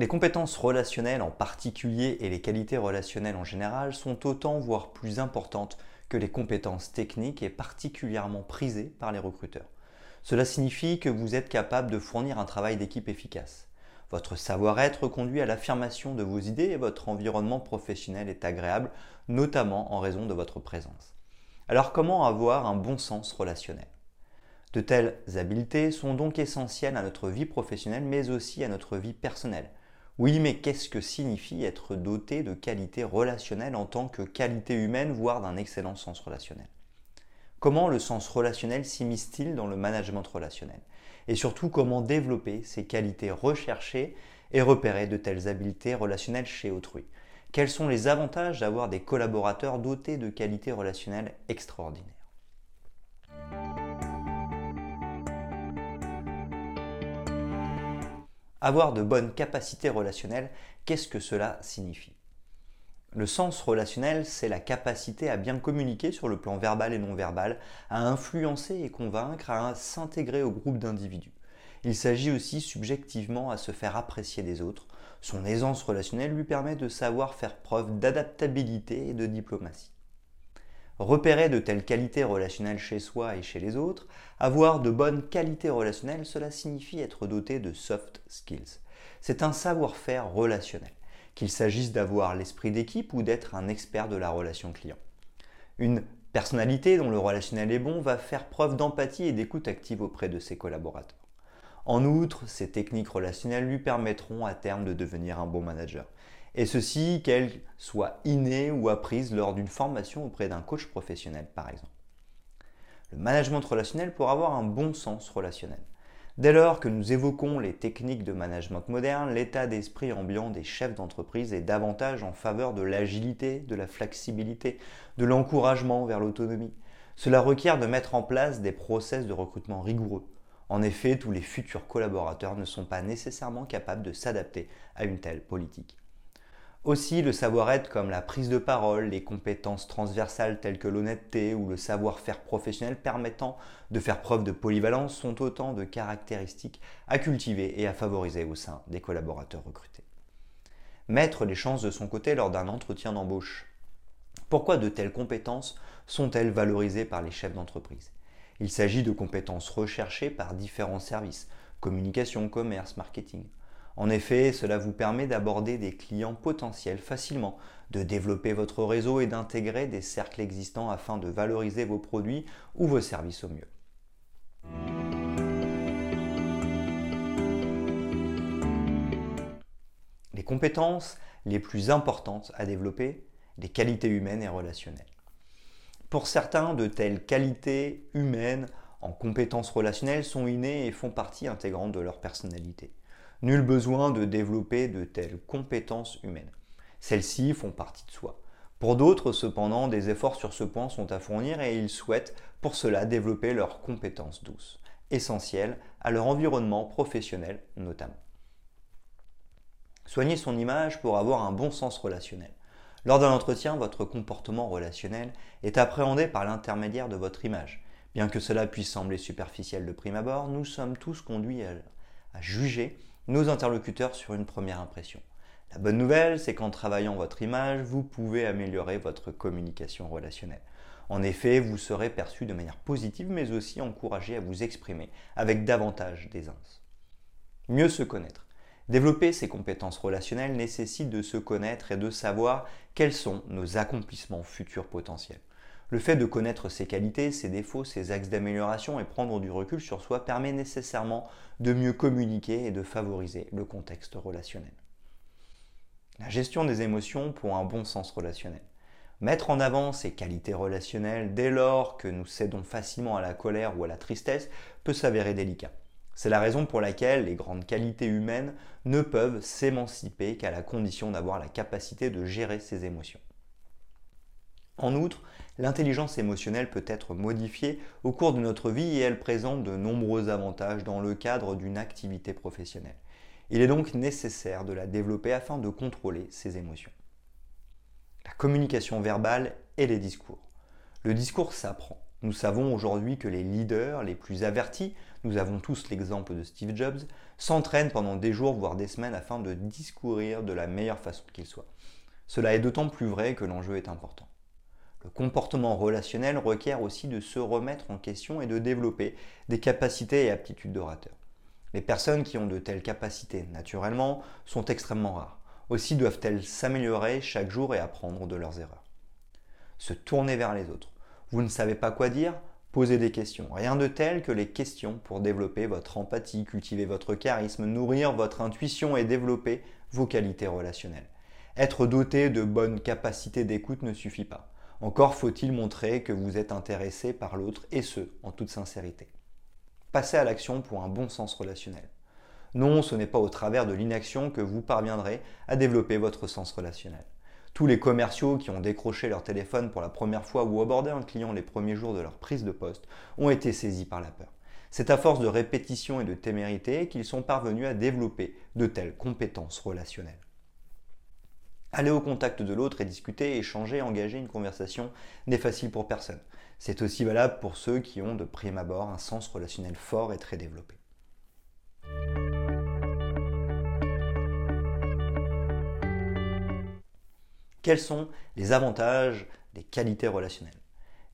Les compétences relationnelles en particulier et les qualités relationnelles en général sont autant voire plus importantes que les compétences techniques et particulièrement prisées par les recruteurs. Cela signifie que vous êtes capable de fournir un travail d'équipe efficace. Votre savoir-être conduit à l'affirmation de vos idées et votre environnement professionnel est agréable, notamment en raison de votre présence. Alors comment avoir un bon sens relationnel? De telles habiletés sont donc essentielles à notre vie professionnelle mais aussi à notre vie personnelle. Oui, mais qu'est-ce que signifie être doté de qualités relationnelles en tant que qualité humaine, voire d'un excellent sens relationnel? Comment le sens relationnel s'immisce-t-il dans le management relationnel? Et surtout, comment développer ces qualités recherchées et repérer de telles habiletés relationnelles chez autrui? Quels sont les avantages d'avoir des collaborateurs dotés de qualités relationnelles extraordinaires? Avoir de bonnes capacités relationnelles, qu'est-ce que cela signifie? Le sens relationnel, c'est la capacité à bien communiquer sur le plan verbal et non verbal, à influencer et convaincre, à s'intégrer au groupe d'individus. Il s'agit aussi subjectivement à se faire apprécier des autres. Son aisance relationnelle lui permet de savoir faire preuve d'adaptabilité et de diplomatie. Repérer de telles qualités relationnelles chez soi et chez les autres, avoir de bonnes qualités relationnelles, cela signifie être doté de soft skills. C'est un savoir-faire relationnel, qu'il s'agisse d'avoir l'esprit d'équipe ou d'être un expert de la relation client. Une personnalité dont le relationnel est bon va faire preuve d'empathie et d'écoute active auprès de ses collaborateurs. En outre, ces techniques relationnelles lui permettront à terme de devenir un bon manager et ceci qu'elle soit innée ou apprise lors d'une formation auprès d'un coach professionnel par exemple. Le management relationnel pour avoir un bon sens relationnel. Dès lors que nous évoquons les techniques de management moderne, l'état d'esprit ambiant des chefs d'entreprise est davantage en faveur de l'agilité, de la flexibilité, de l'encouragement vers l'autonomie. Cela requiert de mettre en place des process de recrutement rigoureux. En effet, tous les futurs collaborateurs ne sont pas nécessairement capables de s'adapter à une telle politique. Aussi, le savoir-être comme la prise de parole, les compétences transversales telles que l'honnêteté ou le savoir-faire professionnel permettant de faire preuve de polyvalence sont autant de caractéristiques à cultiver et à favoriser au sein des collaborateurs recrutés. Mettre les chances de son côté lors d'un entretien d'embauche. Pourquoi de telles compétences sont-elles valorisées par les chefs d'entreprise? Il s'agit de compétences recherchées par différents services, communication, commerce, marketing. En effet, cela vous permet d'aborder des clients potentiels facilement, de développer votre réseau et d'intégrer des cercles existants afin de valoriser vos produits ou vos services au mieux. Les compétences les plus importantes à développer, les qualités humaines et relationnelles. Pour certains, de telles qualités humaines en compétences relationnelles sont innées et font partie intégrante de leur personnalité. Nul besoin de développer de telles compétences humaines. Celles-ci font partie de soi. Pour d'autres, cependant, des efforts sur ce point sont à fournir et ils souhaitent pour cela développer leurs compétences douces, essentielles à leur environnement professionnel notamment. Soignez son image pour avoir un bon sens relationnel. Lors d'un entretien, votre comportement relationnel est appréhendé par l'intermédiaire de votre image. Bien que cela puisse sembler superficiel de prime abord, nous sommes tous conduits à, à juger nos interlocuteurs sur une première impression. La bonne nouvelle, c'est qu'en travaillant votre image, vous pouvez améliorer votre communication relationnelle. En effet, vous serez perçu de manière positive, mais aussi encouragé à vous exprimer avec davantage d'aisance. Mieux se connaître. Développer ses compétences relationnelles nécessite de se connaître et de savoir quels sont nos accomplissements futurs potentiels. Le fait de connaître ses qualités, ses défauts, ses axes d'amélioration et prendre du recul sur soi permet nécessairement de mieux communiquer et de favoriser le contexte relationnel. La gestion des émotions pour un bon sens relationnel. Mettre en avant ses qualités relationnelles dès lors que nous cédons facilement à la colère ou à la tristesse peut s'avérer délicat. C'est la raison pour laquelle les grandes qualités humaines ne peuvent s'émanciper qu'à la condition d'avoir la capacité de gérer ses émotions. En outre, l'intelligence émotionnelle peut être modifiée au cours de notre vie et elle présente de nombreux avantages dans le cadre d'une activité professionnelle. Il est donc nécessaire de la développer afin de contrôler ses émotions. La communication verbale et les discours. Le discours s'apprend. Nous savons aujourd'hui que les leaders les plus avertis, nous avons tous l'exemple de Steve Jobs, s'entraînent pendant des jours voire des semaines afin de discourir de la meilleure façon qu'il soit. Cela est d'autant plus vrai que l'enjeu est important. Le comportement relationnel requiert aussi de se remettre en question et de développer des capacités et aptitudes d'orateur. Les personnes qui ont de telles capacités naturellement sont extrêmement rares. Aussi doivent-elles s'améliorer chaque jour et apprendre de leurs erreurs. Se tourner vers les autres. Vous ne savez pas quoi dire? Posez des questions. Rien de tel que les questions pour développer votre empathie, cultiver votre charisme, nourrir votre intuition et développer vos qualités relationnelles. Être doté de bonnes capacités d'écoute ne suffit pas. Encore faut-il montrer que vous êtes intéressé par l'autre et ce, en toute sincérité. Passez à l'action pour un bon sens relationnel. Non, ce n'est pas au travers de l'inaction que vous parviendrez à développer votre sens relationnel. Tous les commerciaux qui ont décroché leur téléphone pour la première fois ou abordé un client les premiers jours de leur prise de poste ont été saisis par la peur. C'est à force de répétition et de témérité qu'ils sont parvenus à développer de telles compétences relationnelles. Aller au contact de l'autre et discuter, échanger, engager une conversation n'est facile pour personne. C'est aussi valable pour ceux qui ont de prime abord un sens relationnel fort et très développé. Quels sont les avantages des qualités relationnelles?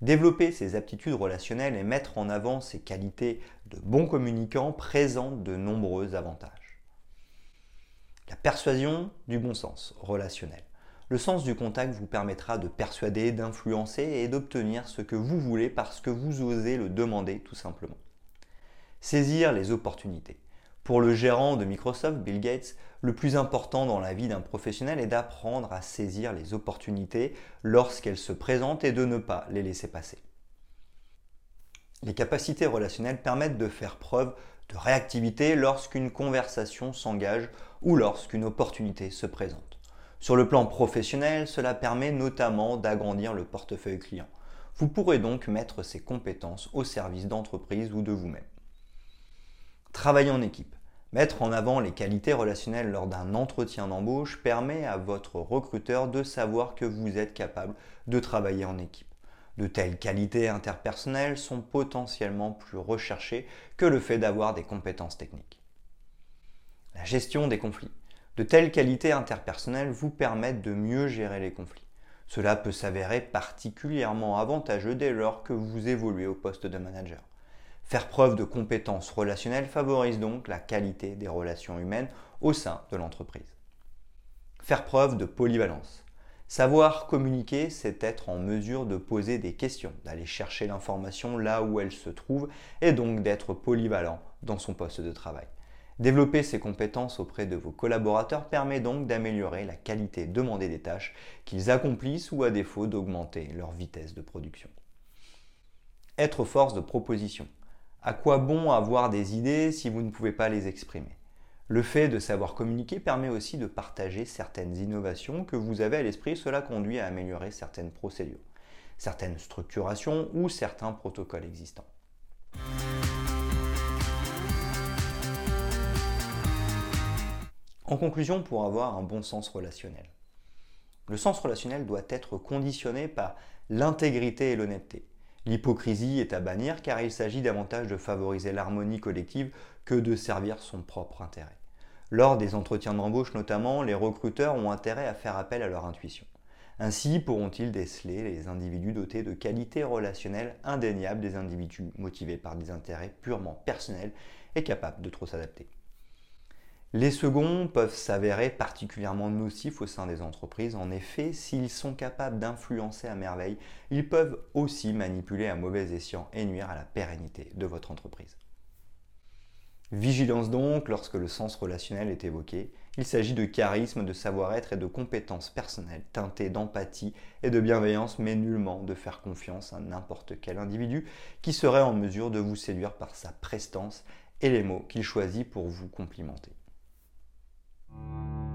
Développer ses aptitudes relationnelles et mettre en avant ses qualités de bon communicant présente de nombreux avantages. La persuasion du bon sens relationnel. Le sens du contact vous permettra de persuader, d'influencer et d'obtenir ce que vous voulez parce que vous osez le demander tout simplement. Saisir les opportunités. Pour le gérant de Microsoft, Bill Gates, le plus important dans la vie d'un professionnel est d'apprendre à saisir les opportunités lorsqu'elles se présentent et de ne pas les laisser passer. Les capacités relationnelles permettent de faire preuve de réactivité lorsqu'une conversation s'engage ou lorsqu'une opportunité se présente. Sur le plan professionnel, cela permet notamment d'agrandir le portefeuille client. Vous pourrez donc mettre ces compétences au service d'entreprise ou de vous-même. Travailler en équipe. Mettre en avant les qualités relationnelles lors d'un entretien d'embauche permet à votre recruteur de savoir que vous êtes capable de travailler en équipe. De telles qualités interpersonnelles sont potentiellement plus recherchées que le fait d'avoir des compétences techniques. La gestion des conflits. De telles qualités interpersonnelles vous permettent de mieux gérer les conflits. Cela peut s'avérer particulièrement avantageux dès lors que vous évoluez au poste de manager. Faire preuve de compétences relationnelles favorise donc la qualité des relations humaines au sein de l'entreprise. Faire preuve de polyvalence. Savoir communiquer, c'est être en mesure de poser des questions, d'aller chercher l'information là où elle se trouve et donc d'être polyvalent dans son poste de travail. Développer ces compétences auprès de vos collaborateurs permet donc d'améliorer la qualité demandée des tâches qu'ils accomplissent ou à défaut d'augmenter leur vitesse de production. Être force de proposition. À quoi bon avoir des idées si vous ne pouvez pas les exprimer? Le fait de savoir communiquer permet aussi de partager certaines innovations que vous avez à l'esprit. Cela conduit à améliorer certaines procédures, certaines structurations ou certains protocoles existants. En conclusion, pour avoir un bon sens relationnel, le sens relationnel doit être conditionné par l'intégrité et l'honnêteté. L'hypocrisie est à bannir car il s'agit davantage de favoriser l'harmonie collective que de servir son propre intérêt. Lors des entretiens d'embauche notamment, les recruteurs ont intérêt à faire appel à leur intuition. Ainsi pourront-ils déceler les individus dotés de qualités relationnelles indéniables des individus motivés par des intérêts purement personnels et capables de trop s'adapter? Les seconds peuvent s'avérer particulièrement nocifs au sein des entreprises. En effet, s'ils sont capables d'influencer à merveille, ils peuvent aussi manipuler à mauvais escient et nuire à la pérennité de votre entreprise. Vigilance donc lorsque le sens relationnel est évoqué. Il s'agit de charisme, de savoir-être et de compétences personnelles teintées d'empathie et de bienveillance, mais nullement de faire confiance à n'importe quel individu qui serait en mesure de vous séduire par sa prestance et les mots qu'il choisit pour vous complimenter. Thank you.